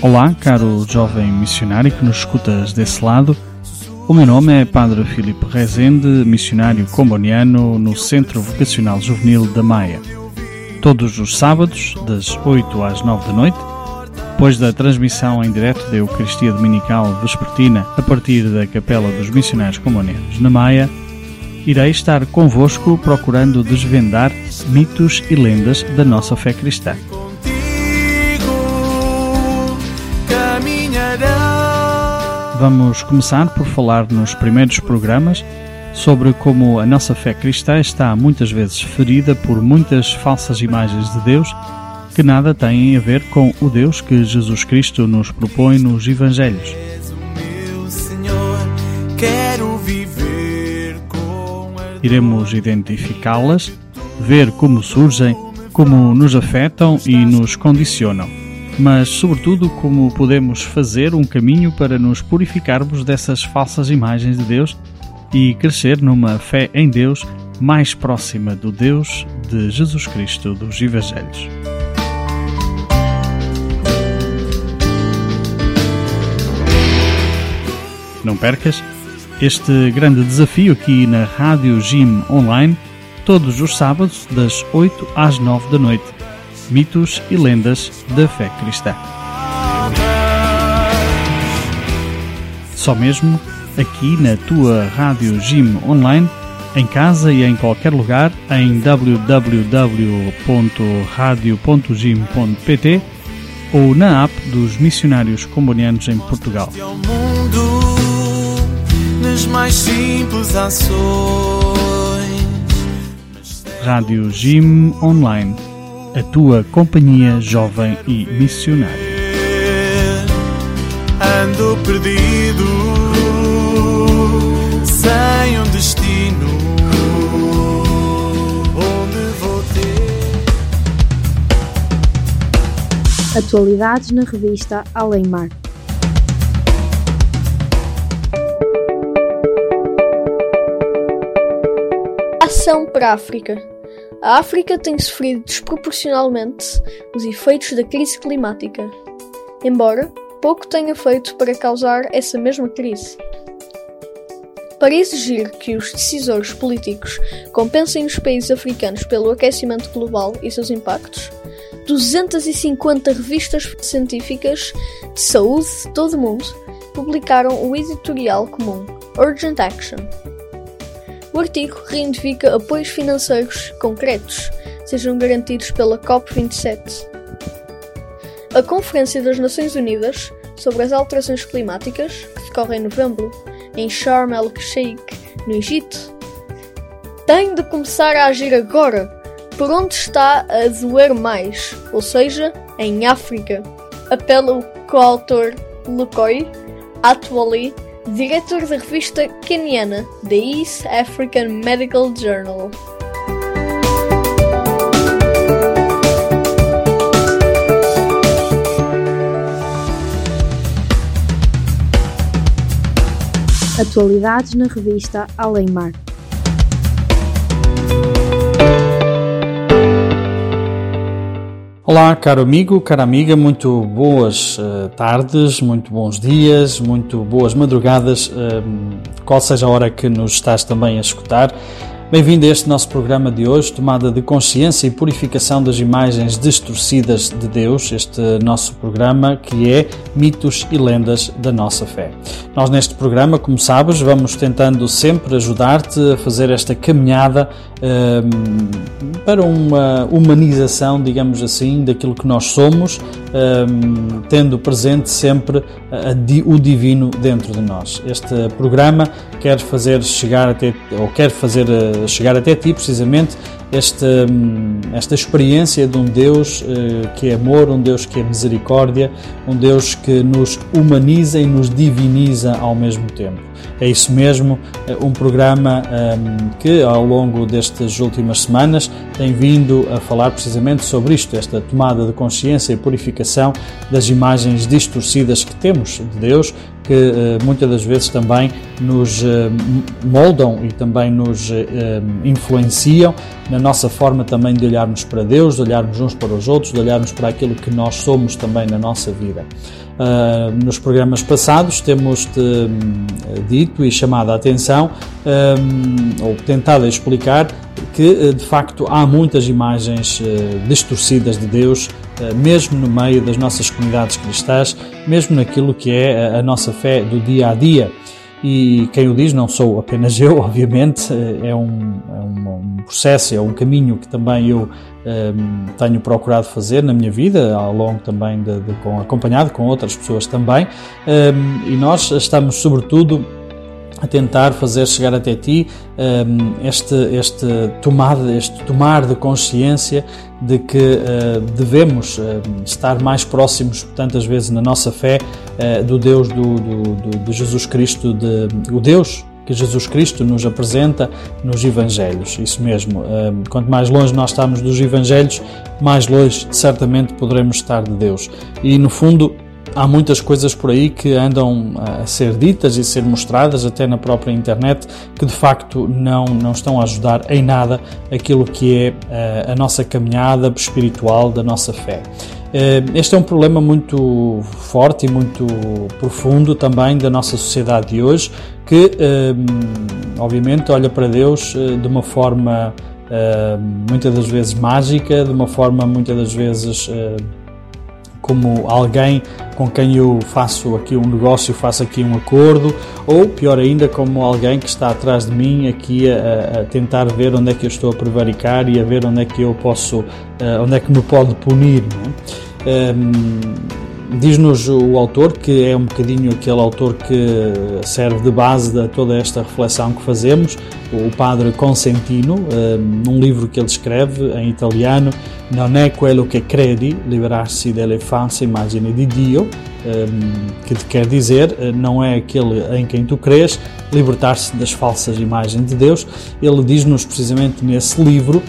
Olá, caro jovem missionário que nos escutas desse lado. O meu nome é Padre Filipe Rezende, missionário comboniano no Centro Vocacional Juvenil da Maia. Todos os sábados, das 8 às 9 da noite, depois da transmissão em direto da Eucaristia Dominical Vespertina a partir da Capela dos Missionários Combonianos na Maia, irei estar convosco procurando desvendar mitos e lendas da nossa fé cristã. Vamos começar por falar nos primeiros programas sobre como a nossa fé cristã está muitas vezes ferida por muitas falsas imagens de Deus que nada têm a ver com o Deus que Jesus Cristo nos propõe nos Evangelhos. Iremos identificá-las, ver como surgem, como nos afetam e nos condicionam mas, sobretudo, como podemos fazer um caminho para nos purificarmos dessas falsas imagens de Deus e crescer numa fé em Deus mais próxima do Deus de Jesus Cristo dos Evangelhos. Não percas este grande desafio aqui na Rádio Gym Online, todos os sábados, das 8 às 9 da noite mitos e lendas da fé cristã. Só mesmo aqui na tua Rádio Gym Online, em casa e em qualquer lugar, em www.radio.gym.pt ou na app dos missionários combonianos em Portugal. Rádio Gym Online a tua companhia jovem e missionária. Ando perdido, sem um destino. Onde vou ter? Atualidades na revista Além Mar. Ação para a África. A África tem sofrido desproporcionalmente os efeitos da crise climática, embora pouco tenha feito para causar essa mesma crise. Para exigir que os decisores políticos compensem os países africanos pelo aquecimento global e seus impactos, 250 revistas científicas de saúde de todo o mundo publicaram o editorial comum Urgent Action o artigo reivindica apoios financeiros concretos sejam garantidos pela COP27. A Conferência das Nações Unidas sobre as Alterações Climáticas, que decorre em novembro, em Sharm el-Sheikh, no Egito, tem de começar a agir agora, por onde está a doer mais, ou seja, em África. Apela o coautor Lukoi Atwali diretor da revista keniana The East African Medical Journal. Atualidades na revista Além Mar. Olá, caro amigo, cara amiga, muito boas uh, tardes, muito bons dias, muito boas madrugadas, uh, qual seja a hora que nos estás também a escutar. Bem-vindo a este nosso programa de hoje, tomada de consciência e purificação das imagens distorcidas de Deus, este nosso programa que é Mitos e Lendas da Nossa Fé. Nós neste programa, como sabes, vamos tentando sempre ajudar-te a fazer esta caminhada um, para uma humanização, digamos assim, daquilo que nós somos, um, tendo presente sempre a, a, o divino dentro de nós. Este programa quer fazer chegar até, ou quer fazer uh, chegar até ti, precisamente, esta, hum, esta experiência de um Deus uh, que é amor, um Deus que é misericórdia, um Deus que nos humaniza e nos diviniza ao mesmo tempo. É isso mesmo, eh, um programa um, que ao longo destas últimas semanas tem vindo a falar precisamente sobre isto, esta tomada de consciência e purificação das imagens distorcidas que temos de Deus, que muitas das vezes também nos moldam e também nos influenciam na nossa forma também de olharmos para Deus, de olharmos uns para os outros, de olharmos para aquilo que nós somos também na nossa vida. Uh, nos programas passados temos-te dito e chamado a atenção um, ou tentado explicar que de facto há muitas imagens distorcidas de Deus, mesmo no meio das nossas comunidades cristãs, mesmo naquilo que é a nossa fé do dia a dia. E quem o diz não sou apenas eu, obviamente, é um, é um processo, é um caminho que também eu um, tenho procurado fazer na minha vida, ao longo também de, de com, acompanhado com outras pessoas também, um, e nós estamos sobretudo a tentar fazer chegar até ti um, este, este, tomar, este tomar de consciência de que uh, devemos uh, estar mais próximos, tantas vezes na nossa fé, uh, do Deus do, do, de Jesus Cristo, de, o Deus que Jesus Cristo nos apresenta nos Evangelhos. Isso mesmo, quanto mais longe nós estamos dos Evangelhos, mais longe certamente poderemos estar de Deus. E no fundo, há muitas coisas por aí que andam a ser ditas e ser mostradas até na própria internet que de facto não, não estão a ajudar em nada aquilo que é a, eh, a nossa caminhada espiritual da nossa fé. Eh, este é um problema muito forte e muito profundo também da nossa sociedade de hoje, que eh, obviamente olha para Deus de uma forma muitas das vezes mágica, de uma forma muitas das vezes como alguém com quem eu faço aqui um negócio, faço aqui um acordo, ou pior ainda, como alguém que está atrás de mim aqui a, a tentar ver onde é que eu estou a prevaricar e a ver onde é que eu posso, uh, onde é que me pode punir. É? Um, Diz-nos o autor que é um bocadinho aquele autor que serve de base de toda esta reflexão que fazemos, o padre Consentino, num livro que ele escreve em italiano, Non è quello che credi, liberar-se dalle false immagini di Dio, que quer dizer, não é aquele em quem tu crês, libertar-se das falsas imagens de Deus. Ele diz-nos precisamente nesse livro,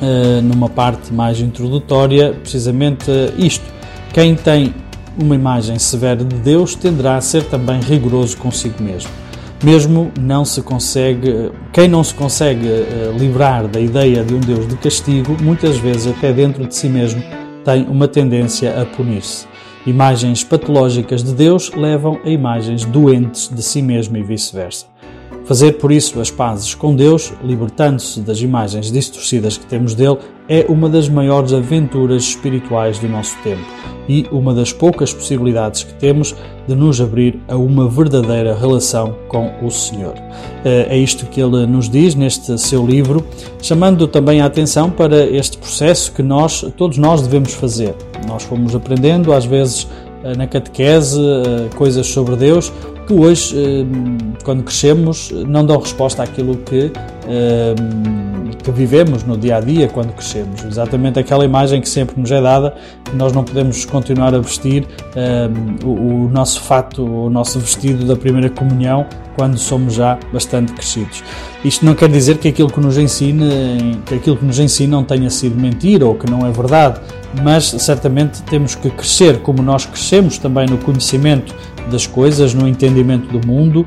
eh, numa parte mais introdutória, precisamente isto quem tem uma imagem severa de Deus tenderá a ser também rigoroso consigo mesmo. Mesmo não se consegue, quem não se consegue uh, livrar da ideia de um Deus de castigo, muitas vezes até dentro de si mesmo tem uma tendência a punir-se. Imagens patológicas de Deus levam a imagens doentes de si mesmo e vice-versa. Fazer por isso as pazes com Deus, libertando-se das imagens distorcidas que temos dele, é uma das maiores aventuras espirituais do nosso tempo e uma das poucas possibilidades que temos de nos abrir a uma verdadeira relação com o Senhor. Eh, é isto que ele nos diz neste seu livro, chamando também a atenção para este processo que nós, todos nós devemos fazer. Nós fomos aprendendo, às vezes, eh, na catequese, eh, coisas sobre Deus, que hoje, quando crescemos, não dão resposta àquilo que, que vivemos no dia a dia quando crescemos. Exatamente aquela imagem que sempre nos é dada, nós não podemos continuar a vestir o nosso fato, o nosso vestido da primeira comunhão quando somos já bastante crescidos. Isto não quer dizer que aquilo que nos ensina, que aquilo que nos ensinam tenha sido mentira ou que não é verdade, mas certamente temos que crescer como nós crescemos também no conhecimento das coisas, no entendimento do mundo.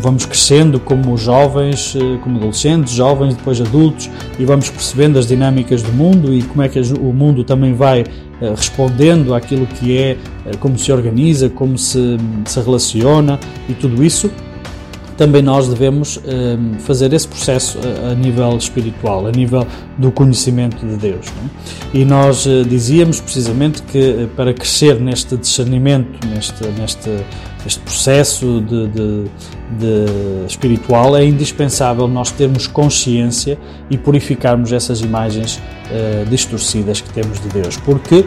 Vamos crescendo como jovens, eh, como adolescentes, jovens, depois adultos, e vamos percebendo as dinâmicas do mundo e como é que o mundo também vai eh, respondendo àquilo que é, eh, como se organiza, como se, se relaciona e tudo isso também nós devemos um, fazer esse processo a, nível espiritual, a nível do conhecimento de Deus. É? E nós uh, dizíamos precisamente que uh, para crescer neste discernimento, neste, neste este processo de, de, de espiritual, é indispensável nós termos consciência e purificarmos essas imagens uh, distorcidas que temos de Deus, porque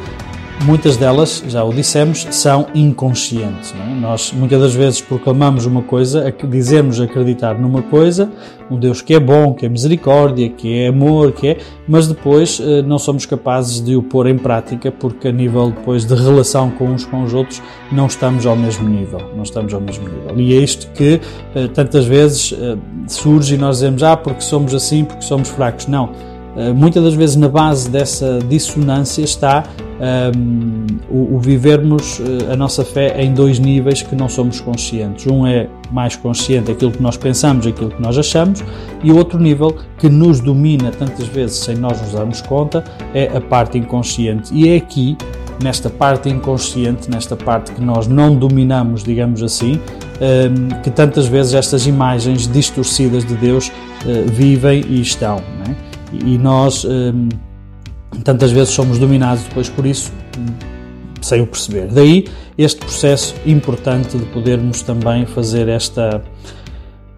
muitas delas, já o dissemos, são inconscientes. É? Nós muitas das vezes proclamamos uma coisa, dizemos acreditar numa coisa, um Deus que é bom, que é misericórdia, que é amor, que é, mas depois eh, não somos capazes de o pôr em prática porque a nível depois de relação com uns com os outros não estamos ao mesmo nível, não estamos ao mesmo nível. E é isto que eh, tantas vezes eh, surge e nós dizemos, ah, porque somos assim, porque somos fracos. Não. Muitas das vezes na base dessa dissonância está um, o, o, vivermos uh, a nossa fé em dois níveis que não somos conscientes. Um é mais consciente aquilo que nós pensamos, aquilo que nós achamos, e outro nível que nos domina tantas vezes sem nós nos darmos conta é a parte inconsciente. E é aqui, nesta parte inconsciente, nesta parte que nós não dominamos, digamos assim, um, que tantas vezes estas imagens distorcidas de Deus uh, vivem e estão. É? E nós. Um, tantas vezes somos dominados depois por isso sem o perceber. Daí este processo importante de podermos também fazer esta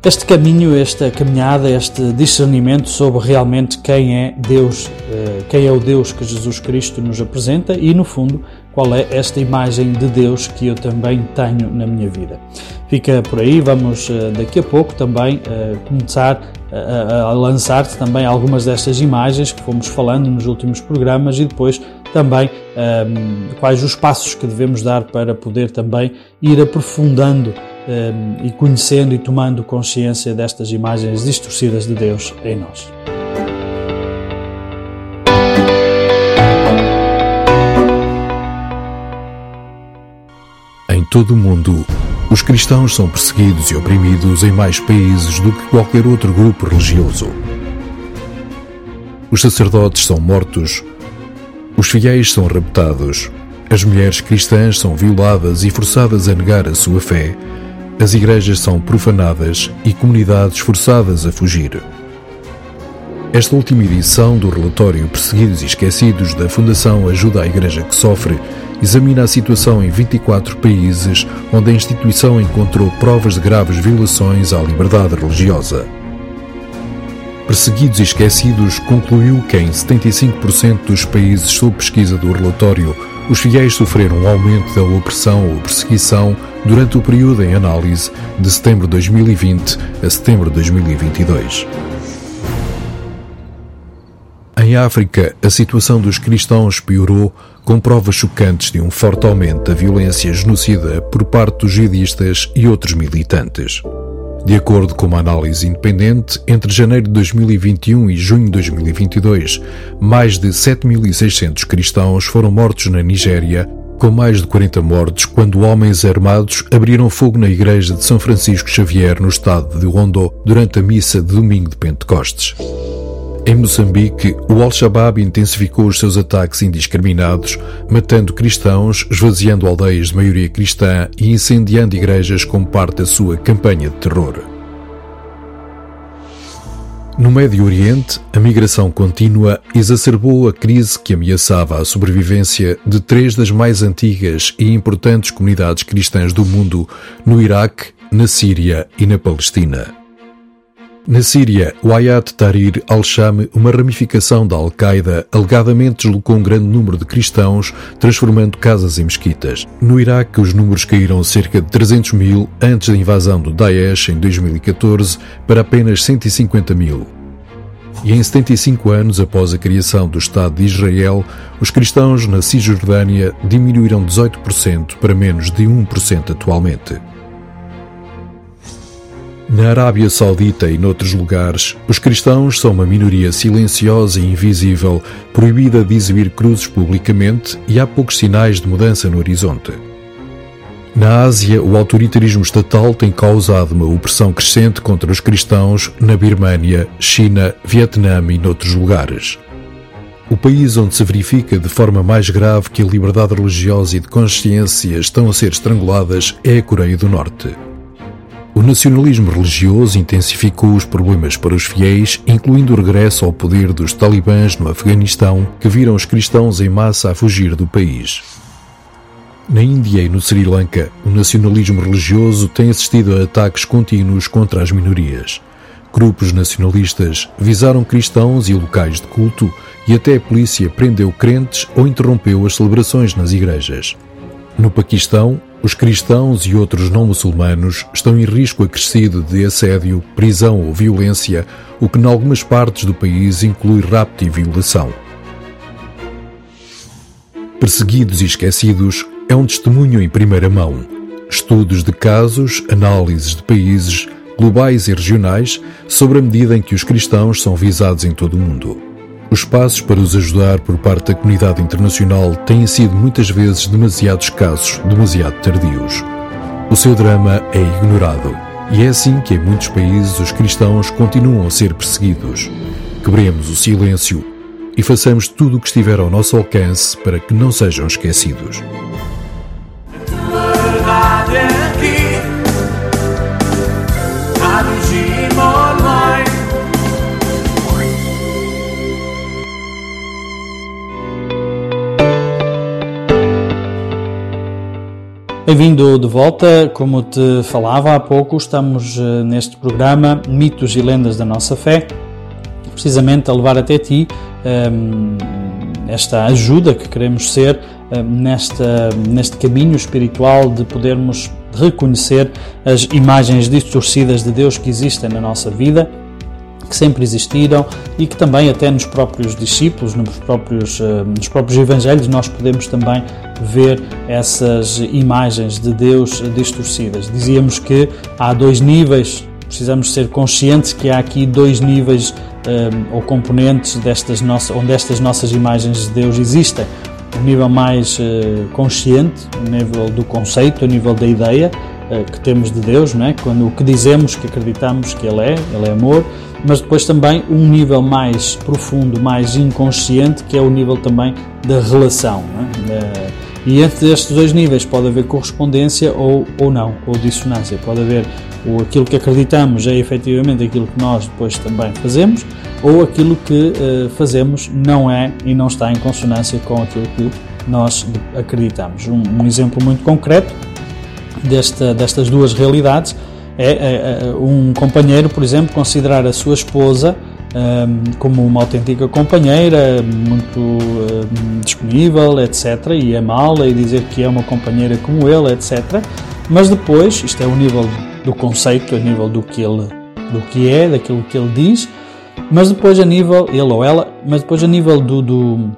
este caminho, esta caminhada, este discernimento sobre realmente quem é Deus, eh, quem é o Deus que Jesus Cristo nos apresenta e, no fundo, qual é esta imagem de Deus que eu também tenho na minha vida. Fica por aí, vamos eh, daqui a pouco também eh, começar a, lançar-te também algumas destas imagens que fomos falando nos últimos programas e depois também ehm, quais os passos que devemos dar para poder também ir aprofundando ehm, e conhecendo e tomando consciência destas imagens distorcidas de Deus em nós. Todo o mundo, os cristãos são perseguidos e oprimidos em mais países do que qualquer outro grupo religioso. Os sacerdotes são mortos, os fiéis são raptados, as mulheres cristãs são violadas e forçadas a negar a sua fé, as igrejas são profanadas e comunidades forçadas a fugir. Esta última edição do relatório Perseguidos e Esquecidos da Fundação Ajuda à Igreja que Sofre examina a situação em 24 países onde a instituição encontrou provas de graves violações à liberdade religiosa. Perseguidos e Esquecidos concluiu que em 75% dos países sob pesquisa do relatório, os fiéis sofreram um aumento da opressão ou perseguição durante o período em análise de setembro de 2020 a setembro de 2022. Em África, a situação dos cristãos piorou com provas chocantes de um forte aumento da violência genocida por parte dos jihadistas e outros militantes. De acordo com uma análise independente, entre janeiro de 2021 e junho de 2022, mais de 7.600 cristãos foram mortos na Nigéria, com mais de 40 mortes quando homens armados abriram fogo na igreja de São Francisco Xavier no estado de Ondo durante a missa de domingo de Pentecostes. Em Moçambique, o Al-Shabaab intensificou os seus ataques indiscriminados, matando cristãos, esvaziando aldeias de maioria cristã e incendiando igrejas como parte da sua campanha de terror. No Médio Oriente, a migração contínua exacerbou a crise que ameaçava a sobrevivência de três das mais antigas e importantes comunidades cristãs do mundo no Iraque, na Síria e na Palestina. Na Síria, o Hayat Tahrir al-Sham, uma ramificação da Al-Qaeda, alegadamente deslocou um grande número de cristãos, transformando casas em mesquitas. No Iraque, os números caíram cerca de 300 mil antes da invasão do Daesh em 2014 para apenas 150 mil. E em 75 anos após a criação do Estado de Israel, os cristãos na Cisjordânia diminuíram 18% para menos de 1% atualmente. Na Arábia Saudita e noutros lugares, os cristãos são uma minoria silenciosa e invisível, proibida de exibir cruzes publicamente e há poucos sinais de mudança no horizonte. Na Ásia, o autoritarismo estatal tem causado uma opressão crescente contra os cristãos na Birmânia, China, Vietnã e noutros lugares. O país onde se verifica de forma mais grave que a liberdade religiosa e de consciência estão a ser estranguladas é a Coreia do Norte. O nacionalismo religioso intensificou os problemas para os fiéis, incluindo o regresso ao poder dos talibãs no Afeganistão, que viram os cristãos em massa a fugir do país. Na Índia e no Sri Lanka, o nacionalismo religioso tem assistido a ataques contínuos contra as minorias. Grupos nacionalistas visaram cristãos e locais de culto e até a polícia prendeu crentes ou interrompeu as celebrações nas igrejas. No Paquistão, os cristãos e outros não muçulmanos estão em risco acrescido de assédio, prisão ou violência, o que, em algumas partes do país, inclui rapto e violação. Perseguidos e esquecidos é um testemunho em primeira mão. Estudos de casos, análises de países, globais e regionais, sobre a medida em que os cristãos são visados em todo o mundo. Os passos para os ajudar por parte da comunidade internacional têm sido muitas vezes demasiado escassos, demasiado tardios. O seu drama é ignorado. E é assim que em muitos países os cristãos continuam a ser perseguidos. Quebremos o silêncio e façamos tudo o que estiver ao nosso alcance para que não sejam esquecidos. Bem-vindo de volta. Como te falava há pouco, estamos eh, neste programa Mitos e Lendas da Nossa Fé, precisamente a levar até ti um, ehm, esta ajuda que queremos ser um, ehm, nesta, neste caminho espiritual de podermos reconhecer as imagens distorcidas de Deus que existem na nossa vida que sempre existiram e que também até nos próprios discípulos, nos próprios, eh, nos próprios evangelhos, nós podemos também ver essas imagens de Deus distorcidas. Dizíamos que há dois níveis, precisamos ser conscientes que há aqui dois níveis eh, ou componentes destas nossas, onde estas nossas imagens de Deus existem. O nível mais uh, consciente, o nível do conceito, o nível da ideia que temos de Deus, não é? quando o que dizemos que acreditamos que Ele é, Ele é amor, mas depois também um nível mais profundo, mais inconsciente, que é o nível também da relação. É? E entre estes dois níveis pode haver correspondência ou, ou não, ou dissonância. Pode haver o aquilo que acreditamos é efetivamente aquilo que nós depois também fazemos, ou aquilo que uh, fazemos não é e não está em consonância com aquilo que nós acreditamos. Um, um exemplo muito concreto desta, destas duas realidades é, é, é, um companheiro, por exemplo, considerar a sua esposa um, como uma autêntica companheira, muito um, disponível, etc., e amá-la e dizer que é uma companheira como ele, etc. Mas depois, isto é o nível do conceito, a nível do que ele, do que é, daquilo que ele diz, mas depois a nível, ele ou ela, mas depois a nível do, do,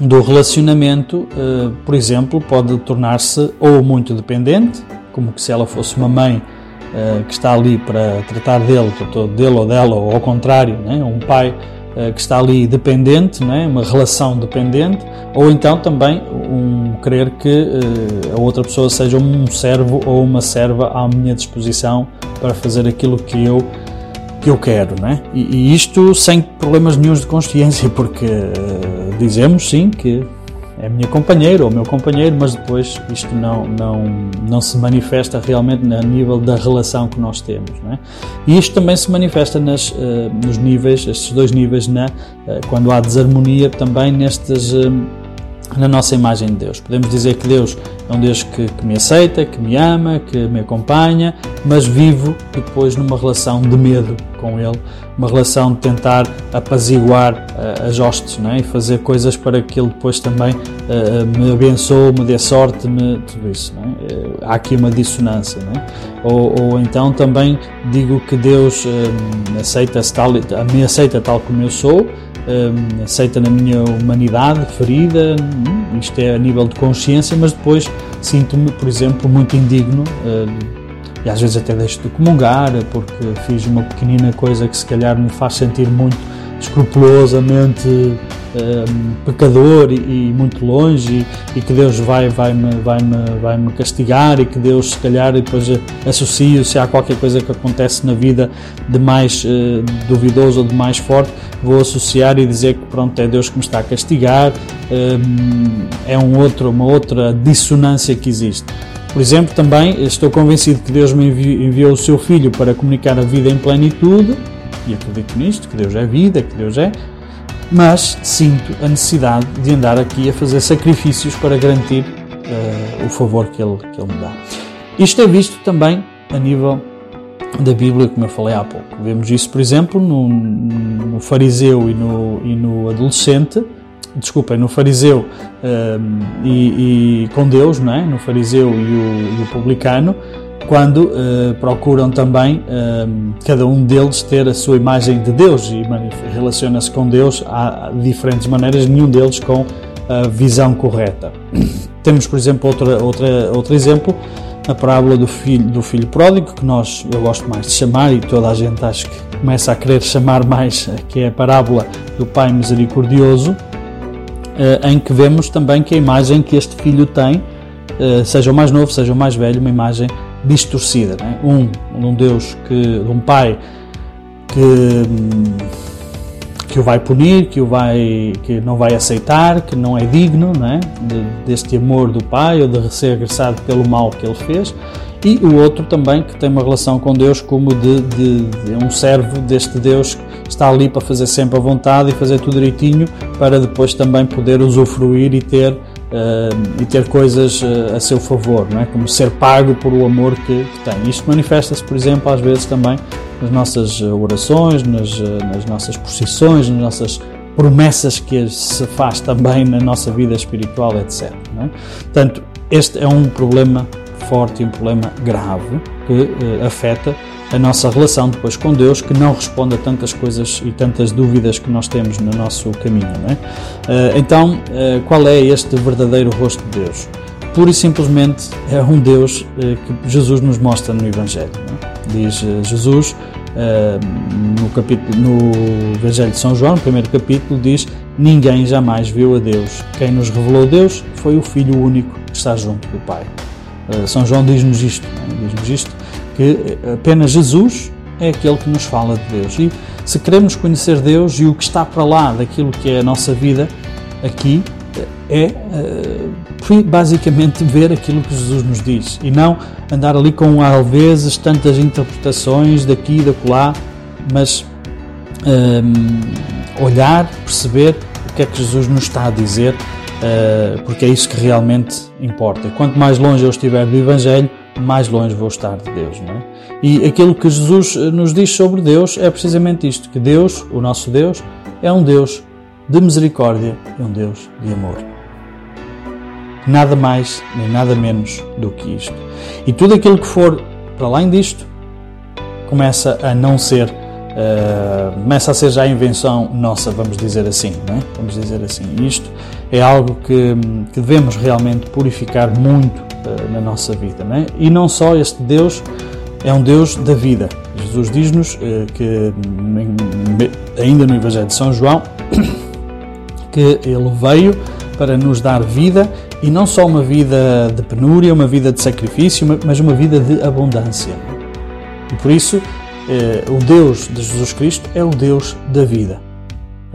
do relacionamento, uh, por exemplo, pode tornar-se ou muito dependente, como que se ela fosse uma mãe uh, que está ali para tratar dele, dele ou dela, ou ao contrário, né? um pai uh, que está ali dependente, né? uma relação dependente, ou então também um querer que a outra pessoa seja um servo ou uma serva à minha disposição para fazer aquilo que eu que eu quero, né? E, e isto sem problemas nenhums de consciência, porque dizemos sim que é minha companheira ou meu companheiro, mas depois isto não, não, não se manifesta realmente a nível da relação que nós temos. É? E isto também se manifesta nas, uh, nos níveis, estes dois níveis, na, uh, quando há desarmonia também nestes. Uh, na nossa imagem de Deus. Podemos dizer que Deus é um Deus que, que, me aceita, que me ama, que me acompanha, mas vivo depois numa relação de medo com Ele, uma relação de tentar apaziguar uh, as hostes é? e fazer coisas para que Ele depois também uh, me abençoe, me dê sorte, me, tudo isso. É? Uh, há aqui uma dissonância. É? Ou, ou, então também digo que Deus aceita tal, me aceita tal como eu sou um, aceita na minha humanidade ferida, hum, isto é a nível de consciência, mas depois sinto-me, por exemplo, muito indigno um, e às vezes até deixo de comungar porque fiz uma pequenina coisa que se calhar me faz sentir muito escrupulosamente um, pecador e, e, muito longe e, e, que Deus vai vai me vai me vai me castigar e que Deus se calhar depois associo se há qualquer coisa que acontece na vida de mais uh, duvidoso ou de mais forte vou associar e dizer que pronto é Deus que me está a castigar um, é um outro uma outra dissonância que existe. Por exemplo, também estou convencido que Deus me enviou o seu Filho para comunicar a vida em plenitude, e acredito nisto, que Deus é vida, que Deus é, mas sinto a necessidade de andar aqui a fazer sacrifícios para garantir uh, o favor que ele, que ele me dá. Isto é visto também a nível da Bíblia, como eu falei há pouco. Vemos isso, por exemplo, no, no fariseu e no, e no adolescente, desculpem, no fariseu um, e, e, com Deus, não é? no fariseu e o, e o publicano, quando uh, procuram também uh, cada um deles ter a sua imagem de Deus e relaciona-se com Deus há diferentes maneiras, nenhum deles com a visão correta. Temos, por exemplo, outra, outra, outro exemplo na parábola do filho, do filho pródigo, que nós, eu gosto mais de chamar, e toda a gente acho que começa a querer chamar mais, que é a parábola do Pai Misericordioso, eh, em que vemos também que a imagem que este filho tem, eh, seja o mais novo, seja o mais velho, uma imagem distorcida. É? Um, um Deus que, um Pai que que o vai punir, que o vai que não vai aceitar, que não é digno, não é? De, deste amor do pai ou de ser agressado pelo mal que ele fez. E o outro também que tem uma relação com Deus como de, de, de um servo deste Deus que está ali para fazer sempre a vontade e fazer tudo direitinho para depois também poder usufruir e ter uh, e ter coisas uh, a seu favor, não é? Como ser pago por o amor que, que tem. Isto manifesta-se, por exemplo, às vezes também nas nossas eh, orações, nas, nas nossas posições, nas nossas promessas que se faz também na nossa vida espiritual, etc. É? Portanto, este é um problema forte um problema grave que uh, afeta a nossa relação depois com Deus, que não responde a tantas coisas e tantas dúvidas que nós temos no nosso caminho. É? Uh, então, uh, qual é este verdadeiro rosto de Deus? Pura e simplesmente é um Deus que Jesus nos mostra no Evangelho. É? Diz Jesus no, capítulo, no Evangelho de São João, no primeiro capítulo, diz: Ninguém jamais viu a Deus. Quem nos revelou Deus foi o Filho único que está junto do Pai. São João diz-nos isto, é? diz-nos isto, que apenas Jesus é aquele que nos fala de Deus. E se queremos conhecer Deus e o que está para lá daquilo que é a nossa vida aqui, é basicamente ver aquilo que Jesus nos diz e não andar ali com às vezes tantas interpretações daqui e da lá, mas um, olhar, perceber o que é que Jesus nos está a dizer uh, porque é isso que realmente importa. Quanto mais longe eu estiver do Evangelho, mais longe vou estar de Deus. Não é? E aquilo que Jesus eh, nos diz sobre Deus é precisamente isto: que Deus, o nosso Deus, é um Deus de misericórdia e um Deus de amor. Nada mais nem nada menos do que isto. E tudo aquilo que for para além disto começa a não ser Uh, começa a ser já a invenção nossa, vamos dizer assim, não é? Vamos dizer assim. Isto é algo que, que devemos realmente purificar muito uh, na nossa vida, não é? E não só este Deus é um Deus da vida. Jesus diz-nos uh, que ainda no Evangelho de São João que ele veio para nos dar vida e não só uma vida de penúria, uma vida de sacrifício, mas uma vida de abundância. E por isso eh, o Deus de Jesus Cristo é o Deus da vida.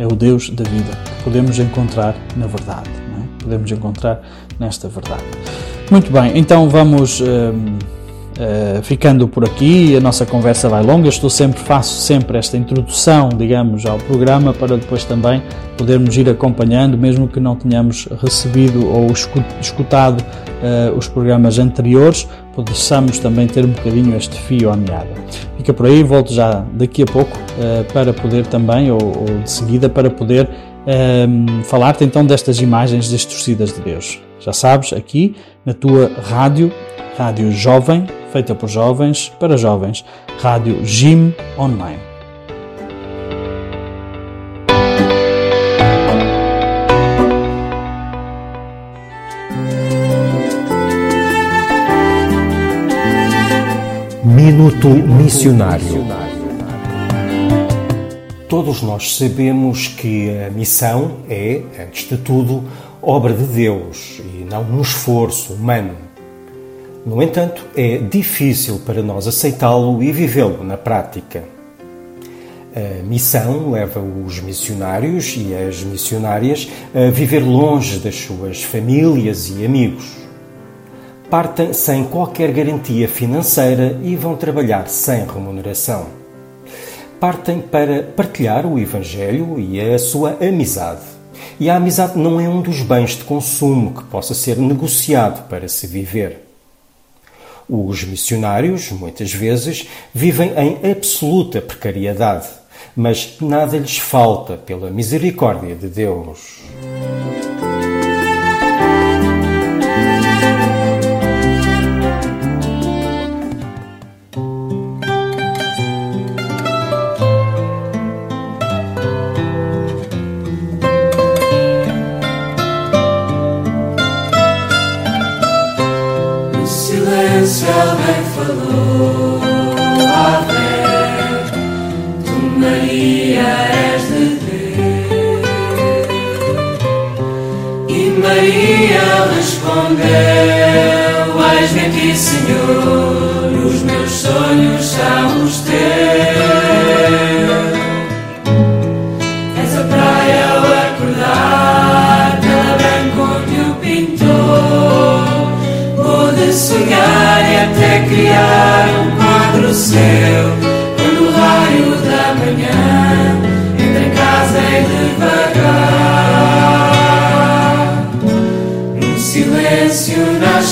É o Deus da vida que podemos encontrar na verdade. É? Podemos encontrar nesta verdade. Muito bem, então vamos. Eh, Uh, ficando por aqui, a nossa conversa vai longa. Estou sempre, faço sempre esta introdução, digamos, ao programa para depois também podermos ir acompanhando, mesmo que não tenhamos recebido ou escutado uh, os programas anteriores, possamos também ter um bocadinho este fio à meada. Fica por aí, volto já daqui a pouco uh, para poder também, ou, ou, de seguida, para poder falar-te então destas imagens distorcidas de Deus. Já sabes, aqui na tua rádio, Rádio Jovem, feita por jovens para jovens, Rádio Jim Online. Minuto Missionário. Todos nós sabemos que a missão é, antes de tudo, obra de Deus e não um esforço humano. No entanto, é difícil para nós aceitá-lo e vivê-lo na prática. A missão leva os missionários e as missionárias a viver longe das suas famílias e amigos. Partem sem qualquer garantia financeira e vão trabalhar sem remuneração. Partem para partilhar o Evangelho e a sua amizade. E a amizade não é um dos bens de consumo que possa ser negociado para se viver. Os missionários, muitas vezes, vivem em absoluta precariedade, mas nada lhes falta pela misericórdia de Deus. Respondeu: Eis-me aqui, Senhor, os meus sonhos são os teus. És a praia ao acordar, tela branca onde o pintor pôde sonhar e até criar um quadro seu.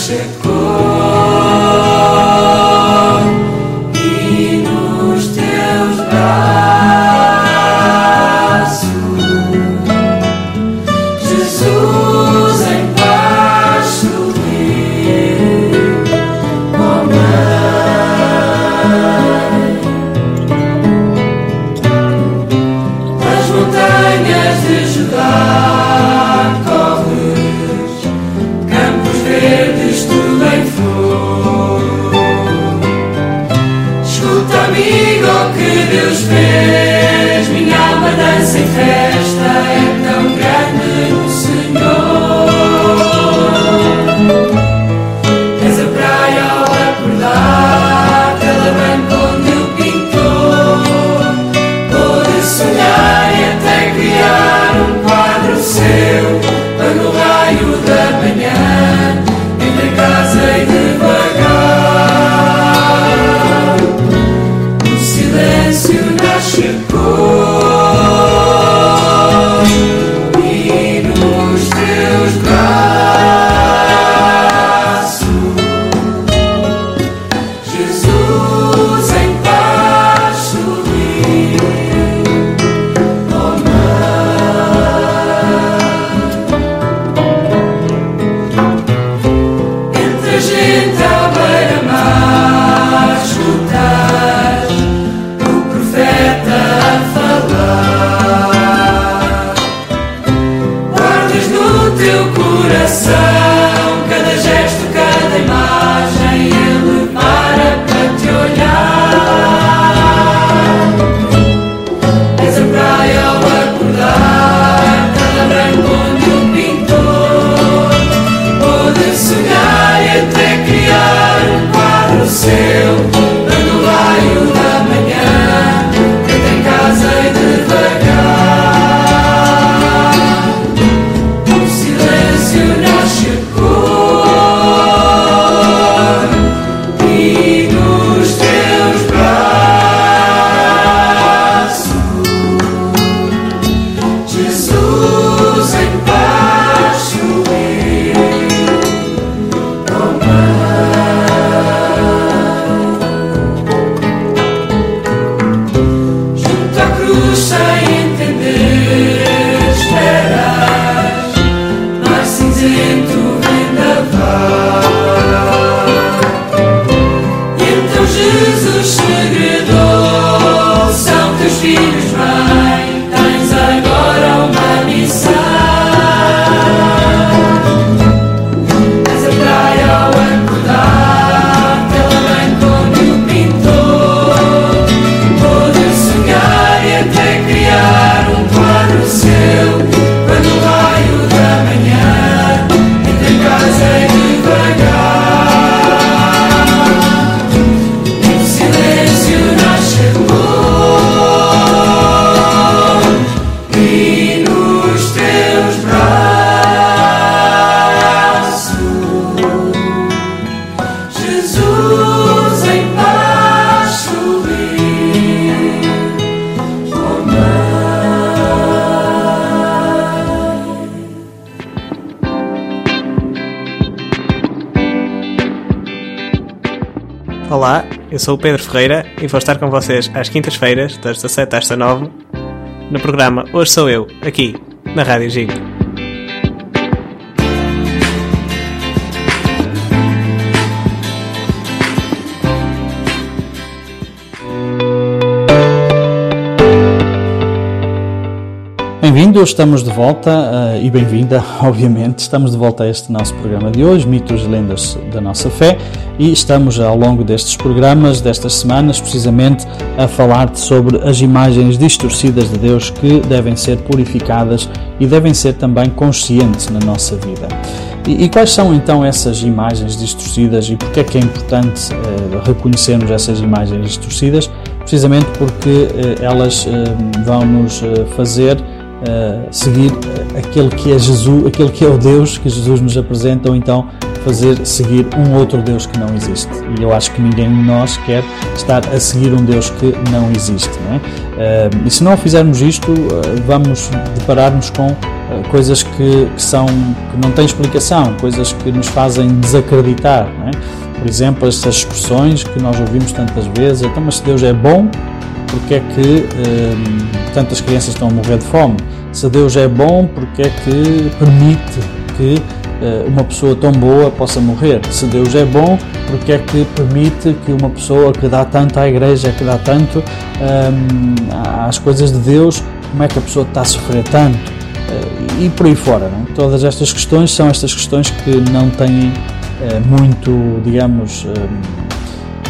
Sick. Seu. Eu sou o Pedro Ferreira e vou estar com vocês às quintas-feiras, das 17 às 19, no programa Hoje Sou Eu, aqui, na Rádio Gig. Bem-vindo, estamos de volta uh, e bem-vinda, obviamente. Estamos de volta a este nosso programa de hoje, Mitos e Lendas da Nossa Fé, e estamos ao longo destes programas, destas semanas, precisamente a falar sobre as imagens distorcidas de Deus que devem ser purificadas e devem ser também conscientes na nossa vida. E, e, quais são então essas imagens distorcidas e porque é que é importante uh, reconhecermos essas imagens distorcidas? Precisamente porque uh, elas vão nos fazer seguir aquele que é Jesus, aquele que é o Deus que Jesus nos apresenta, ou então fazer seguir um outro Deus que não existe. E eu acho que ninguém de nós quer estar a seguir um Deus que não existe. Não é? e se não fizermos isto, vamos deparar-nos com coisas que, que, são que não têm explicação, coisas que nos fazem desacreditar. É? Por exemplo, estas expressões que nós ouvimos tantas vezes, então, mas se Deus é bom, porque é que hum, tantas crianças estão a morrer de fome? Se Deus é bom, porque é que permite que uh, uma pessoa tão boa possa morrer? Se Deus é bom, porque é que permite que uma pessoa que dá tanto à igreja, que dá tanto um, às coisas de Deus, como é que a pessoa está a sofrer tanto? e por aí fora. Não? Todas estas questões são estas questões que não têm eh, muito, digamos, eh,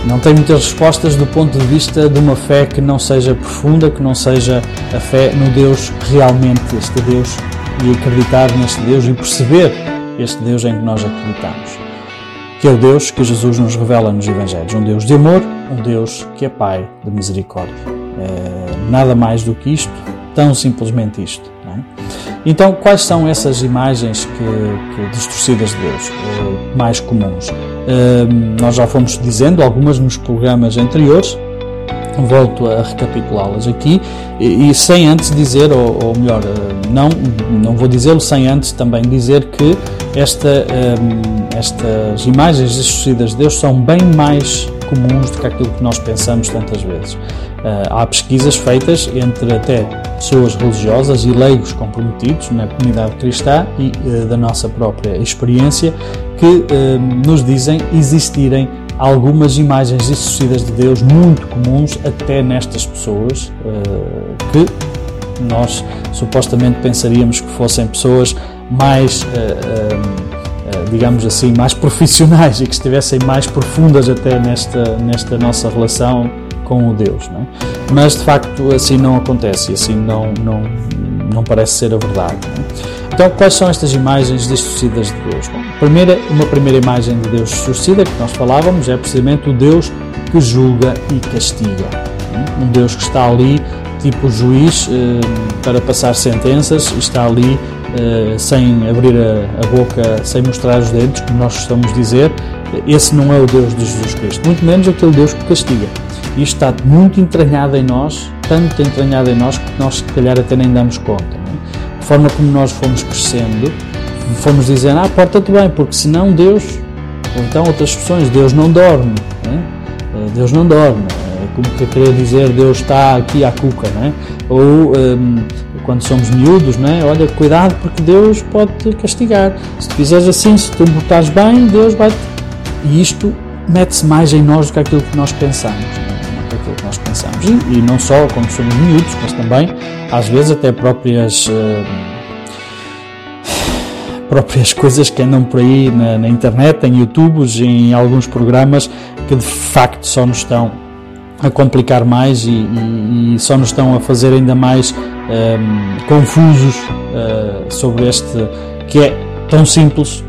não têm muitas respostas do ponto de vista de uma fé que não seja profunda, que não seja a fé no Deus realmente, este Deus, e acreditar neste Deus e perceber este Deus em que nós acreditamos. Que é o Deus que Jesus nos revela nos Evangelhos. Um Deus de amor, um Deus que é Pai de misericórdia. É, nada mais do que isto, tão simplesmente isto. Então, quais são essas imagens que, que distorcidas de Deus eh, mais comuns? Nós já fomos dizendo algumas nos programas anteriores, volto a recapitulá-las aqui. E, e, sem antes dizer, ou, ou, melhor, eh, não, não vou dizê-lo sem antes também dizer que esta, estas imagens distorcidas de Deus são bem mais comuns do que aquilo que nós pensamos tantas vezes. Uh, há pesquisas feitas entre até pessoas religiosas e leigos comprometidos na comunidade cristã e uh, da nossa própria experiência que uh, nos dizem existirem algumas imagens distorcidas de Deus muito comuns até nestas pessoas que nós supostamente pensaríamos que fossem pessoas mais digamos assim, mais profissionais e que estivessem mais profundas até nesta, nesta nossa relação com o Deus. Não é? Mas de facto assim não acontece, assim não, não, não parece ser a verdade. É? Então, quais são estas imagens distorcidas de Deus? Bom, primeira, uma primeira imagem de Deus distorcida que nós falávamos é precisamente o Deus que julga e castiga. É? Um Deus que está ali, tipo juiz, eh, para passar sentenças, está ali eh, sem abrir a, boca, sem mostrar os dentes, como nós estamos a dizer. Esse não é o Deus de Jesus Cristo, muito menos aquele Deus que castiga. Isto está muito entranhado em nós, tanto entranhado em nós que nós, se calhar, até nem damos conta. É? Forma como nós fomos crescendo, fomos dizendo: Ah, porta-te bem, porque senão Deus, ou então outras expressões, Deus não dorme. É? Eh, Deus não dorme. Como que querer dizer Deus está aqui à cuca, não é? Ou um, quando somos miúdos, não é? Olha, cuidado porque Deus pode te castigar. Se tu fizeres assim, se tu me portares bem, Deus vai. -te... E isto mete-se mais em nós do que aquilo que nós pensamos aquilo que nós pensamos. E, e, não só quando somos miúdos, mas também, às vezes, até próprias. Uh, próprias coisas que andam por aí na, na internet, em YouTubes, em alguns programas que de facto só nos estão a complicar mais e, e, e só nos estão a fazer ainda mais um, ehm, confusos uh, sobre este que é tão simples,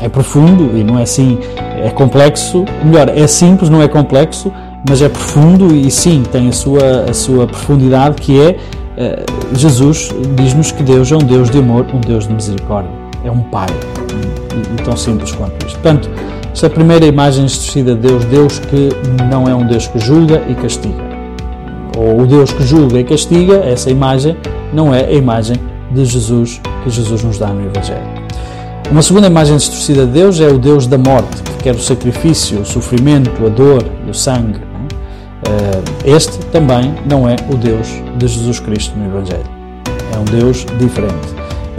é profundo e não é assim, é complexo, melhor, é simples, não é complexo, mas é profundo e sim, tem a sua, a sua profundidade que é uh, Jesus diz-nos que Deus é um Deus de amor, um Deus de misericórdia, é um Pai, e, e tão simples quanto isto. Portanto, esta primeira imagem distorcida de Deus, Deus que não é um Deus que julga e castiga. Ou o Deus que julga e castiga, essa imagem não é a imagem de Jesus que Jesus nos dá no Evangelho. Uma segunda imagem distorcida de Deus é o Deus da morte, que quer o sacrifício, o sofrimento, a dor e o sangue. Eh, este também não é o Deus de Jesus Cristo no Evangelho. É um Deus diferente.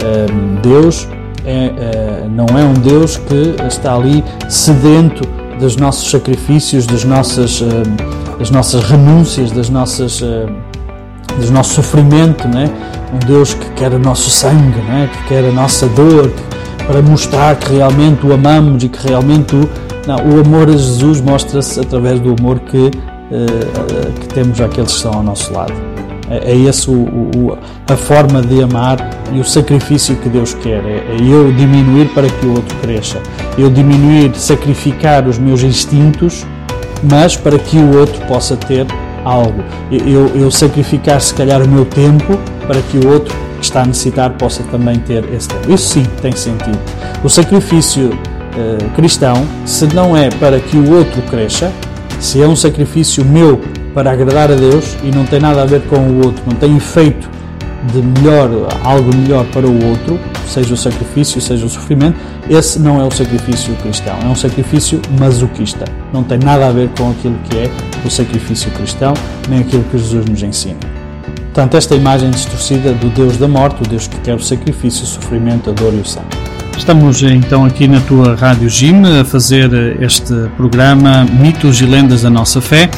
Eh, Deus é, é, não é um Deus que está ali sedento dos nossos sacrifícios, das nossas, das nossas renúncias, das nossas, do nosso sofrimento, né? um Deus que quer o nosso sangue, né? que quer a nossa dor, para mostrar que realmente o amamos e que realmente o, não, o amor a Jesus mostra-se através do amor que, que temos àqueles que estão ao nosso lado. É, é o, a forma de amar e o sacrifício que Deus quer. É, é eu diminuir para que o outro cresça. Eu diminuir, sacrificar os meus instintos, mas para que o outro possa ter algo. Eu, eu sacrificar, se calhar, o meu tempo para que o outro que está a necessitar possa também ter esse tempo. Isso sim tem sentido. O sacrifício eh, cristão, se não é para que o outro cresça, se é um sacrifício meu para agradar a Deus e não tem nada a ver com o outro, não tem efeito de melhor, algo melhor para o outro, seja o sacrifício, seja o sofrimento, esse não é o sacrifício cristão, é um sacrifício masoquista. Não tem nada a ver com aquilo que é o sacrifício cristão, nem aquilo que Jesus nos ensina. Portanto, esta imagem distorcida do Deus da morte, o Deus que quer o sacrifício, o sofrimento, a dor e o sangue. Estamos então aqui na tua Rádio Jim a fazer este programa Mitos e Lendas da Nossa Fé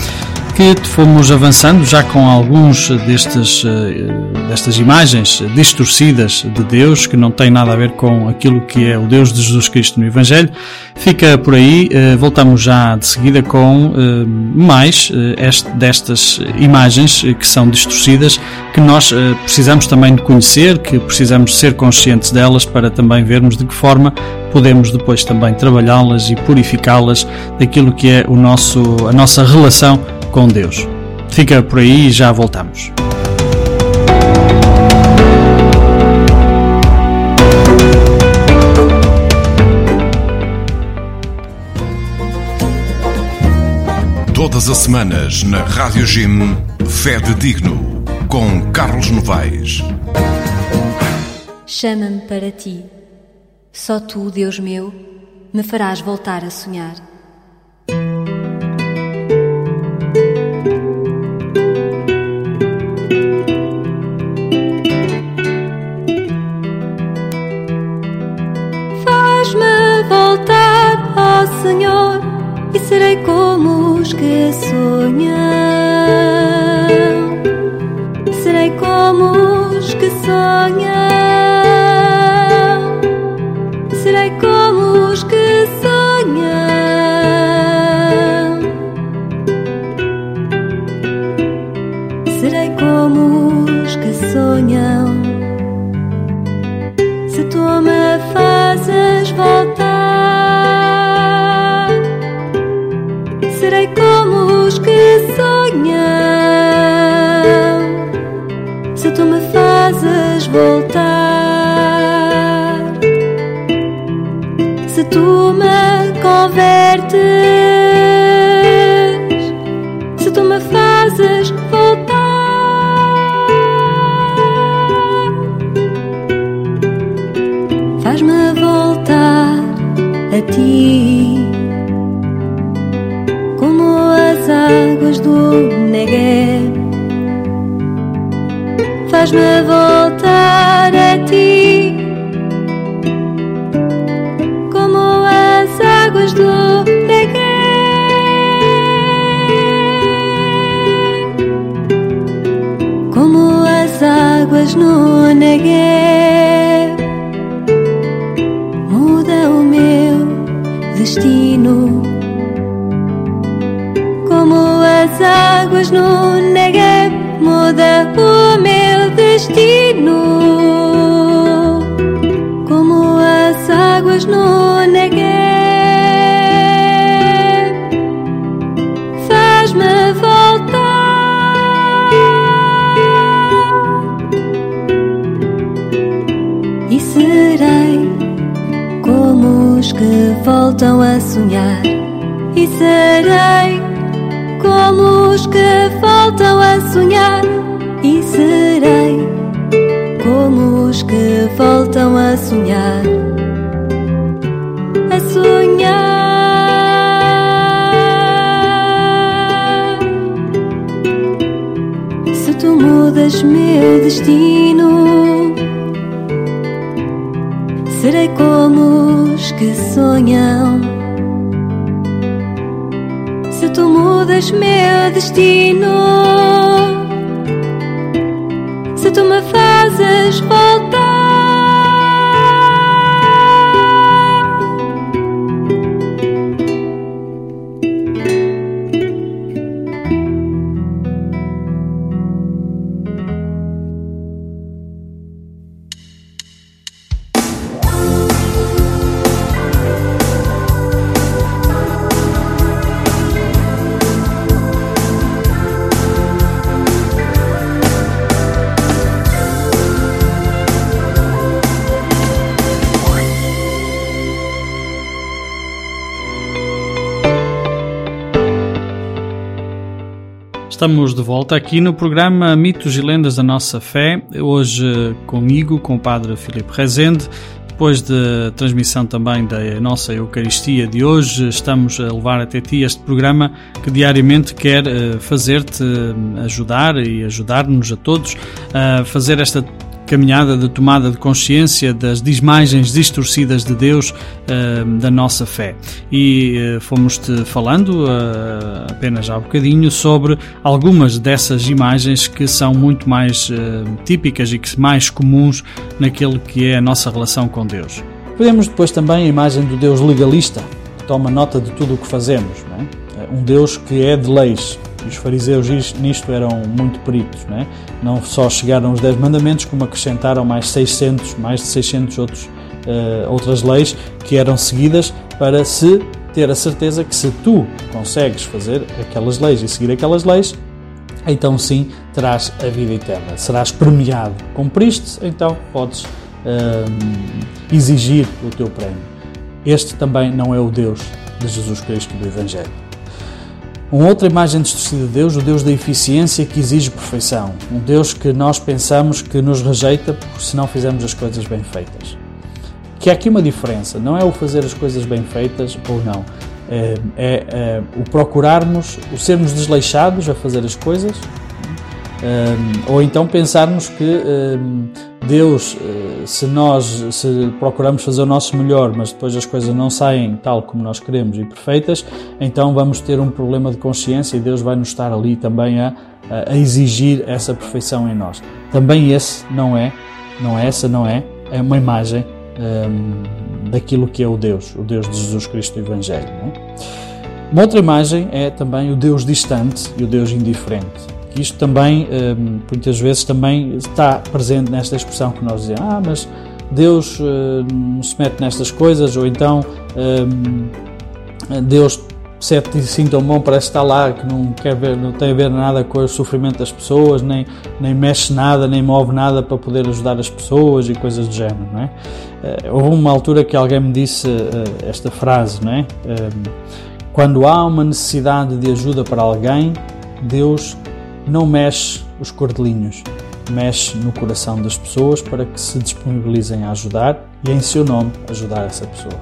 que fomos avançando já com alguns destes, eh, destas imagens distorcidas de Deus, que não têm nada a ver com aquilo que é o Deus de Jesus Cristo no Evangelho. Fica por aí, eh, voltamos já de seguida com eh, mais destas imagens que são distorcidas, que nós precisamos também de conhecer, que precisamos ser conscientes delas para também vermos de que forma podemos depois também trabalhá-las e purificá-las daquilo que é o nosso, a nossa relação com Deus. Fica por aí e já voltamos. Todas as semanas na Rádio Jim, Fé de Digno, com Carlos Novaes. Chama-me para ti. Só tu, Deus meu, me farás voltar a sonhar. Que sonham. Serei como os que sonham. Destino. Como as águas no Negev. Voltam a sonhar. E serei como os que voltam a sonhar meu Estamos de volta aqui no programa Mitos e Lendas da Nossa Fé, hoje comigo, com o Padre Filipe Rezende. Depois da transmissão também da nossa Eucaristia de hoje, estamos a levar até ti este programa que diariamente quer eh, fazer-te eh, ajudar e ajudar-nos a todos a fazer esta caminhada de tomada de consciência das imagens distorcidas de Deus uh, da nossa fé. E uh, fomos-te falando uh, apenas há bocadinho sobre algumas dessas imagens que são muito mais típicas e que mais comuns naquilo que é a nossa relação com Deus. Podemos depois também a imagem do Deus legalista, que toma nota de tudo o que fazemos. É? Um Deus que é de leis, os fariseus nisto eram muito peritos, não, é? não só chegaram os 10 mandamentos, como acrescentaram mais 600, mais de 600 outros, uh, outras leis que eram seguidas para se ter a certeza que se tu consegues fazer aquelas leis e seguir aquelas leis, então sim terás a vida eterna, serás premiado. Cumpriste, então podes uh, exigir o teu prémio. Este também não é o Deus de Jesus Cristo do Evangelho. Uma outra imagem distorcida de Deus, o Deus da eficiência que exige perfeição. Um Deus que nós pensamos que nos rejeita se não fizermos as coisas bem feitas. Que há aqui uma diferença, não é o fazer as coisas bem feitas ou não. É, é, é o procurarmos, o sermos desleixados a fazer as coisas, um, ou então pensarmos que um, Deus, eh, se nós se procuramos fazer o nosso melhor, mas depois as coisas não saem tal como nós queremos e perfeitas, então vamos ter um problema de consciência e Deus vai nos estar ali também a, a exigir essa perfeição em nós. Também esse não é, não é essa não é, é uma imagem um, daquilo que é o Deus, o Deus de Jesus Cristo do Evangelho. É? Uma outra imagem é também o Deus distante e o Deus indiferente isto também, hum, muitas vezes, também está presente nesta expressão que nós dizemos, ah, mas Deus hum, não se mete nestas coisas, ou então hum, Deus é assim tão bom parece estar lá que não quer ver, não tem a ver nada com o sofrimento das pessoas, nem, nem mexe nada, nem move nada para poder ajudar as pessoas e coisas do género, não é? Eh, houve uma altura que alguém me disse eh, esta frase, não é? Quando há uma necessidade de ajuda para alguém, Deus não mexe os cordelinhos, mexe no coração das pessoas para que se disponibilizem a ajudar e em seu nome ajudar essa pessoa.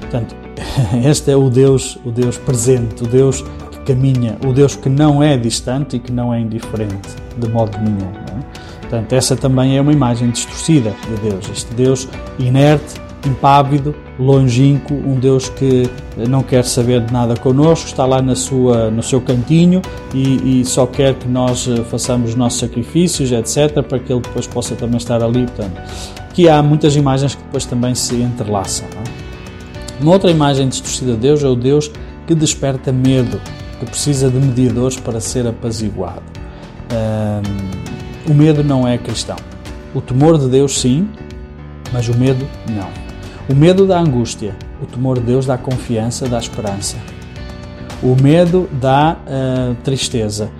Portanto, este é o Deus, o Deus presente, o Deus que caminha, o Deus que não é distante e que não é indiferente de modo nenhum. É? Portanto, essa também é uma imagem distorcida de Deus, este Deus inerte, impávido, longínquo, um Deus que não quer saber de nada connosco, está lá na sua, no seu cantinho e, e só quer que nós eh, façamos os nossos sacrifícios, etc., para que Ele depois possa também estar ali. Portanto, há muitas imagens que depois também se entrelaçam. É? Uma outra imagem distorcida de Deus é o Deus que desperta medo, que precisa de mediadores para ser apaziguado. O medo não é cristão. O temor de Deus, sim, mas o medo, não. O medo dá angústia, o temor de Deus dá confiança, dá esperança. O medo dá uh, tristeza.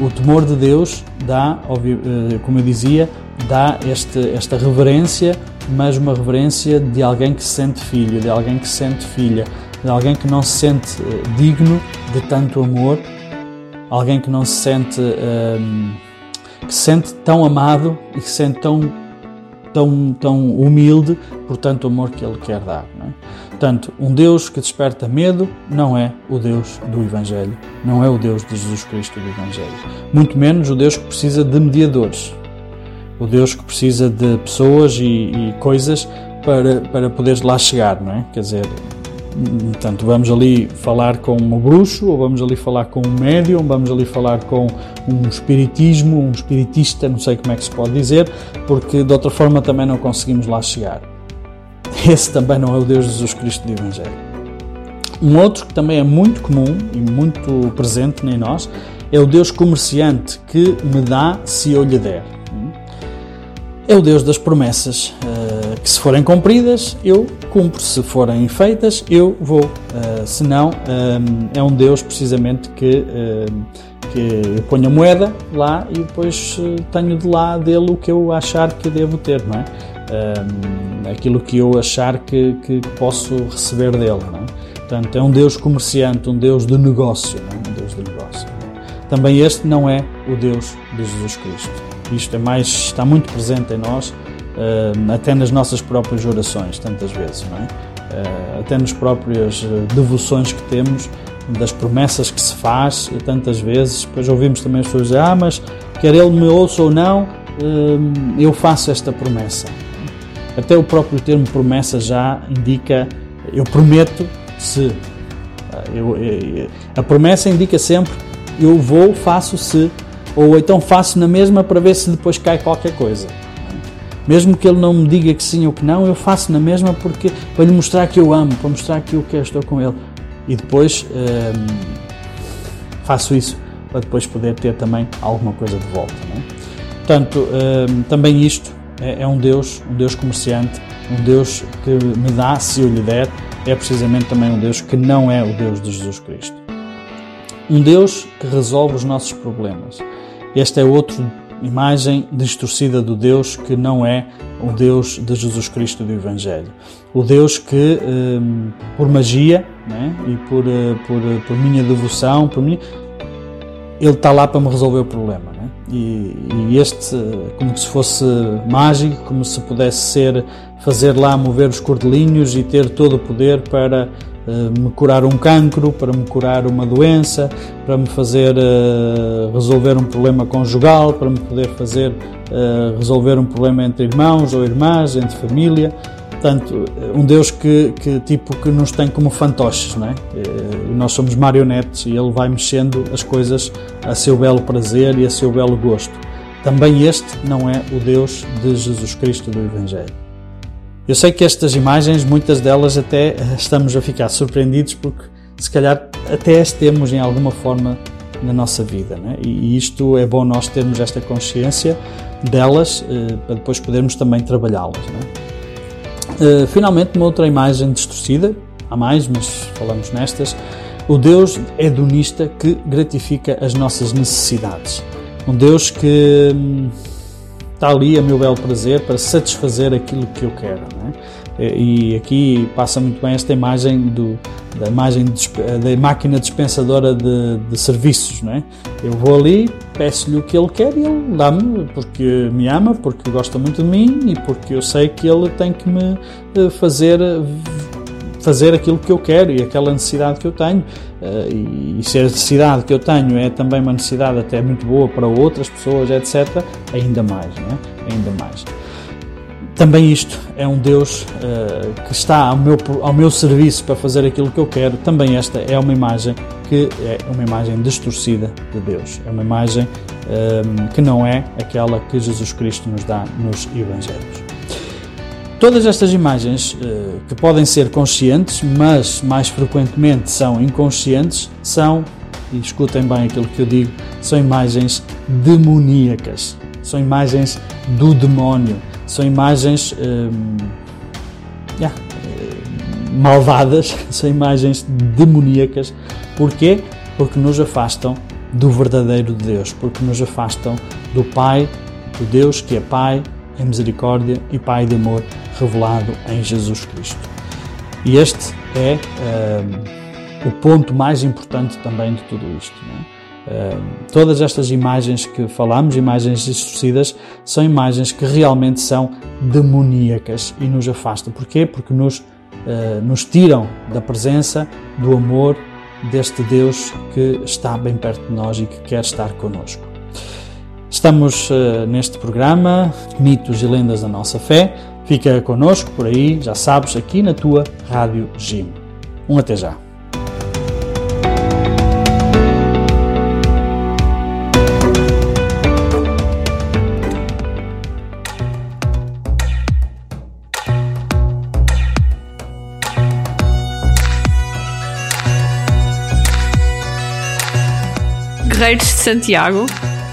O temor de Deus dá, uh, como eu dizia, dá este, esta reverência, mas uma reverência de alguém que se sente filho, de alguém que se sente filha, de alguém que não se sente uh, digno de tanto amor, alguém que não se sente, que se sente tão amado e que se sente tão tão, tão humilde por tanto amor que Ele quer dar. Não é? Portanto, um Deus que desperta medo não é o Deus do Evangelho, não é o Deus de Jesus Cristo do Evangelho. Muito menos o Deus que precisa de mediadores, o Deus que precisa de pessoas e, e coisas para, para poderes lá chegar, não é? Quer dizer, Portanto, vamos ali falar com um bruxo, ou vamos ali falar com um médium, vamos ali falar com um espiritismo, um espiritista, não sei como é que se pode dizer, porque de outra forma também não conseguimos lá chegar. Esse também não é o Deus de Jesus Cristo do Evangelho. Um outro que também é muito comum e muito presente em nós é o Deus comerciante que me dá se eu lhe der. É o Deus das promessas. Que se forem cumpridas, eu cumpro. Se forem feitas, eu vou. Uh, se não, um, é um Deus precisamente que, uh, que eu ponho a moeda lá e depois tenho de lá dele o que eu achar que devo ter, não é? Aquilo que eu achar que, que posso receber dele, não é? Portanto, é um Deus comerciante, um Deus de negócio, não é? um Deus de negócio. também este não é o Deus de Jesus Cristo. Isto é mais, está muito presente em nós, até nas nossas próprias orações, tantas vezes, não é? até nas próprias devoções que temos, das promessas que se faz tantas vezes. Depois ouvimos também as pessoas dizer: Ah, mas quer ele me ouça ou não, eu faço esta promessa. Até o próprio termo promessa já indica: eu prometo se. Eu, eu, a promessa indica sempre: eu vou, faço se, ou então faço na mesma para ver se depois cai qualquer coisa. Mesmo que ele não me diga que sim ou que não, eu faço na mesma porque para lhe mostrar que eu amo, para mostrar que eu quero estar com ele e depois hum, faço isso para depois poder ter também alguma coisa de volta. Não é? Portanto, hum, também isto é, é, um Deus, um Deus comerciante, um Deus que me dá se eu lhe der, é precisamente também um Deus que não é o Deus de Jesus Cristo. Um Deus que resolve os nossos problemas. Esta é outra imagem distorcida do Deus que não é o Deus de Jesus Cristo do Evangelho. O Deus que, hum, por magia né, e por, eh, por, eh, por minha devoção, por mim, ele está lá para me resolver o problema. Né? E, e, este, como se fosse mágico, como se pudesse ser, fazer lá mover os cordelinhos e ter todo o poder para me curar um cancro, para me curar uma doença, para me fazer uh, resolver um problema conjugal, para me poder fazer uh, resolver um problema entre irmãos ou irmãs, entre família. Portanto, um Deus que, que, tipo que nos tem como fantoches, não é? Nós somos marionetes e Ele vai mexendo as coisas a seu belo prazer e a seu belo gosto. Também este não é o Deus de Jesus Cristo do Evangelho. Eu sei que estas imagens, muitas delas até estamos a ficar surpreendidos porque se calhar até as temos em alguma forma na nossa vida, é? e isto é bom nós termos esta consciência delas eh, para depois podermos também trabalhá-las. É? Uh, finalmente, uma outra imagem distorcida, há mais, mas falamos nestas. O Deus hedonista que gratifica as nossas necessidades. Um Deus que hum, está ali a meu belo prazer para satisfazer aquilo que eu quero. É? E aqui passa muito bem esta imagem do, da imagem de, da máquina dispensadora de, de serviços. É? Eu vou ali, peço-lhe o que ele quer e ele dá-me porque me ama, porque gosta muito de mim e porque eu sei que ele tem que me eh, fazer fazer aquilo que eu quero e aquela necessidade que eu tenho. Eh, e se a necessidade que eu tenho é também uma necessidade até muito boa para outras pessoas, etc., ainda mais, não é? Ainda mais. Também isto é um Deus uh, que está ao meu, ao meu serviço para fazer aquilo que eu quero. Também esta é uma imagem que é uma imagem distorcida de Deus. É uma imagem um, que não é aquela que Jesus Cristo nos dá nos Evangelhos. Todas estas imagens uh, que podem ser conscientes, mas mais frequentemente são inconscientes, são, e escutem bem aquilo que eu digo, são imagens demoníacas, são imagens do demónio são imagens hum, yeah, malvadas, são imagens demoníacas. Porquê? Porque nos afastam do verdadeiro Deus, porque nos afastam do Pai, do Deus que é Pai em misericórdia e Pai de amor revelado em Jesus Cristo. E este é hum, o ponto mais importante também de tudo isto. É? todas estas imagens que falamos, imagens distorcidas, são imagens que realmente são demoníacas e nos afastam. Porquê? Porque nos, uh, nos tiram da presença, do amor deste Deus que está bem perto de nós e que quer estar connosco. Estamos uh, neste programa, Mitos e Lendas da Nossa Fé. Fica connosco por aí, já sabes, aqui na tua Rádio Jim. Um até já. Guerreiros de Santiago.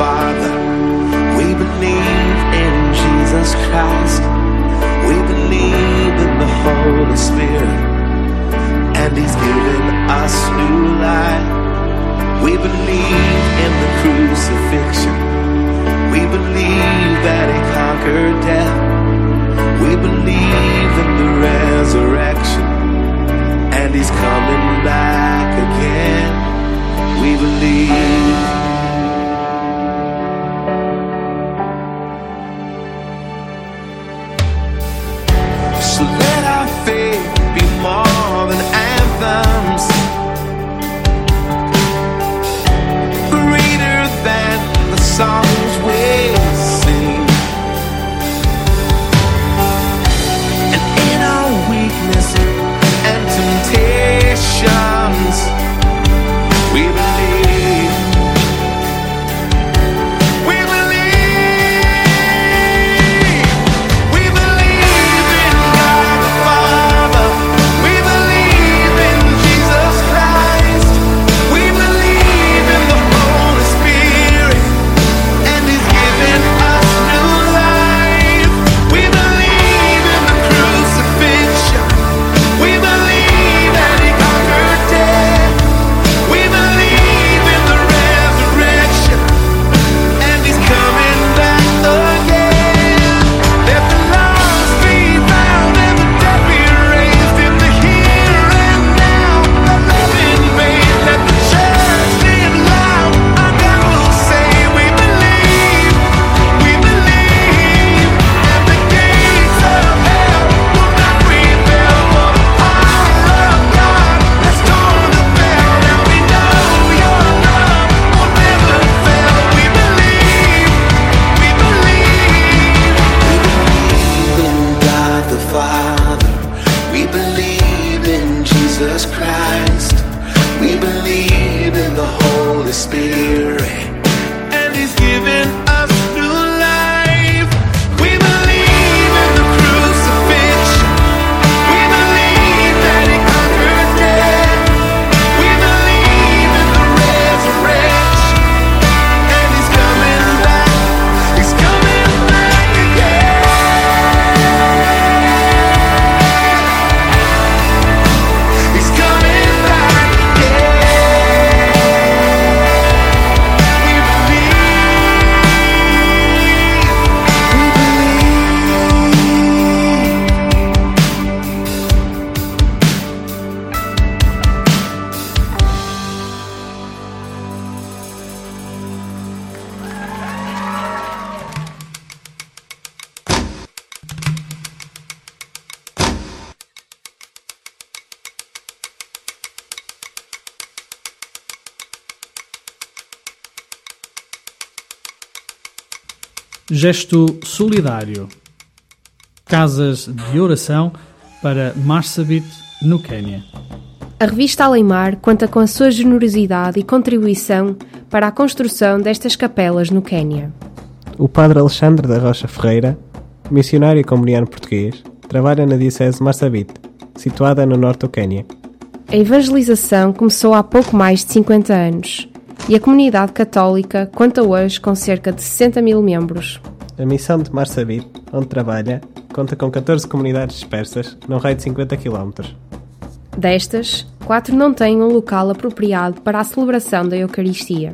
Father. We believe in Jesus Christ. We believe in the Holy Spirit. And He's given us new life. We believe in the crucifixion. We believe that He conquered death. We believe in the resurrection. And He's coming back again. We believe. So Gesto solidário. Casas de oração para Marsabit, no Quênia. A revista Alemar conta com a sua generosidade e contribuição para a construção destas capelas no Quênia. O padre Alexandre da Rocha Ferreira, missionário e comuniano português, trabalha na Diocese de Marsabit, situada no norte do Quênia. A evangelização começou há pouco mais de 50 anos e a comunidade católica conta hoje com cerca de 60 mil membros. A missão de Marsabit, onde trabalha, conta com 14 comunidades dispersas num raio de 50 km. Destas, quatro não têm um local apropriado para a celebração da Eucaristia.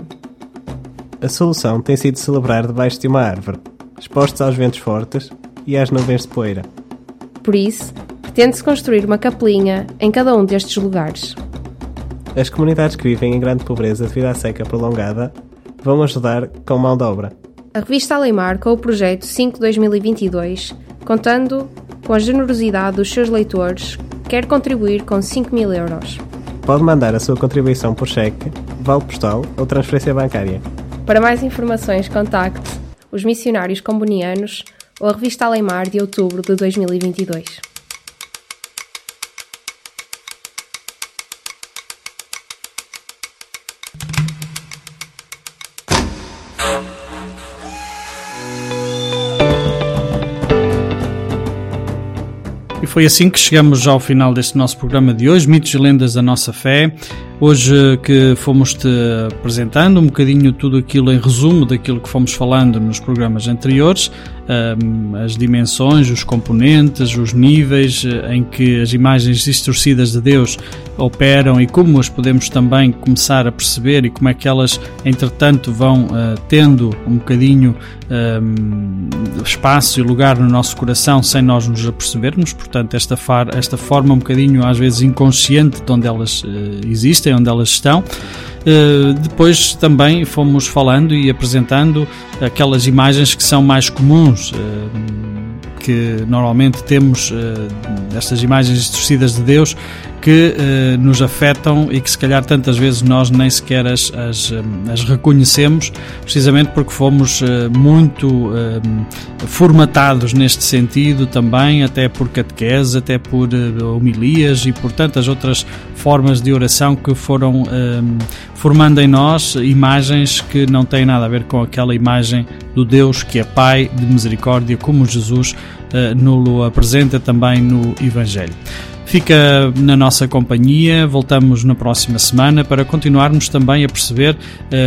A solução tem sido celebrar debaixo de uma árvore, expostos aos ventos fortes e às nuvens de poeira. Por isso, pretende-se construir uma capelinha em cada um destes lugares. As comunidades que vivem em grande pobreza devido à seca prolongada vão ajudar com mão de obra. A revista Aleimar, com o projeto 5-2022, contando com a generosidade dos seus leitores, quer contribuir com 5 mil euros. Pode mandar a sua contribuição por cheque, vale postal ou transferência bancária. Para mais informações, contacte os missionários combonianos ou a revista Aleimar de outubro de 2022. Foi assim que chegamos ao final deste nosso programa de hoje, Mitos e Lendas da Nossa Fé. Hoje que fomos-te apresentando um bocadinho tudo aquilo em resumo daquilo que fomos falando nos programas anteriores, as dimensões, os componentes, os níveis eh, em que as imagens distorcidas de Deus operam e como as podemos também começar a perceber e como é que elas, entretanto, vão uh, tendo um bocadinho espaço e lugar no nosso coração sem nós nos apercebermos. Portanto, esta, far, esta forma um bocadinho às vezes inconsciente de onde elas uh, existem, onde elas estão. Uh, depois também fomos falando e apresentando aquelas imagens que são mais comuns, uh, que normalmente temos uh, estas imagens distorcidas de Deus que nos afetam e que se calhar tantas vezes nós nem sequer as, as, as reconhecemos, precisamente porque fomos muito formatados neste sentido também, até por catequese, até por homilias e por tantas outras formas de oração que foram formando em nós imagens que não têm nada a ver com aquela imagem do Deus que é Pai de misericórdia, como Jesus uh, nos apresenta também no Evangelho. Fica na nossa companhia, voltamos na próxima semana para continuarmos também a perceber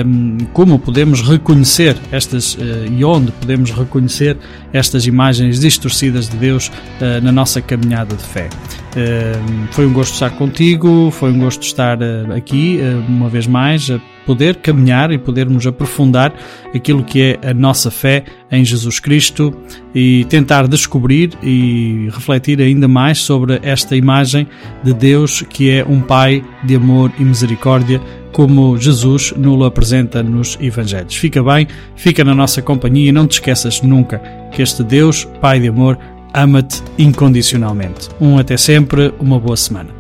um, como podemos reconhecer estas uh, e onde podemos reconhecer estas imagens distorcidas de Deus uh, na nossa caminhada de fé. Uh, foi um gosto estar contigo, foi um gosto estar aqui uma vez mais poder caminhar e podermos aprofundar aquilo que é a nossa fé em Jesus Cristo e tentar descobrir e refletir ainda mais sobre esta imagem de Deus que é um Pai de amor e misericórdia, como Jesus nos apresenta nos Evangelhos. Fica bem, fica na nossa companhia e não te esqueças nunca que este Deus, Pai de amor, ama-te incondicionalmente. Um até sempre, uma boa semana.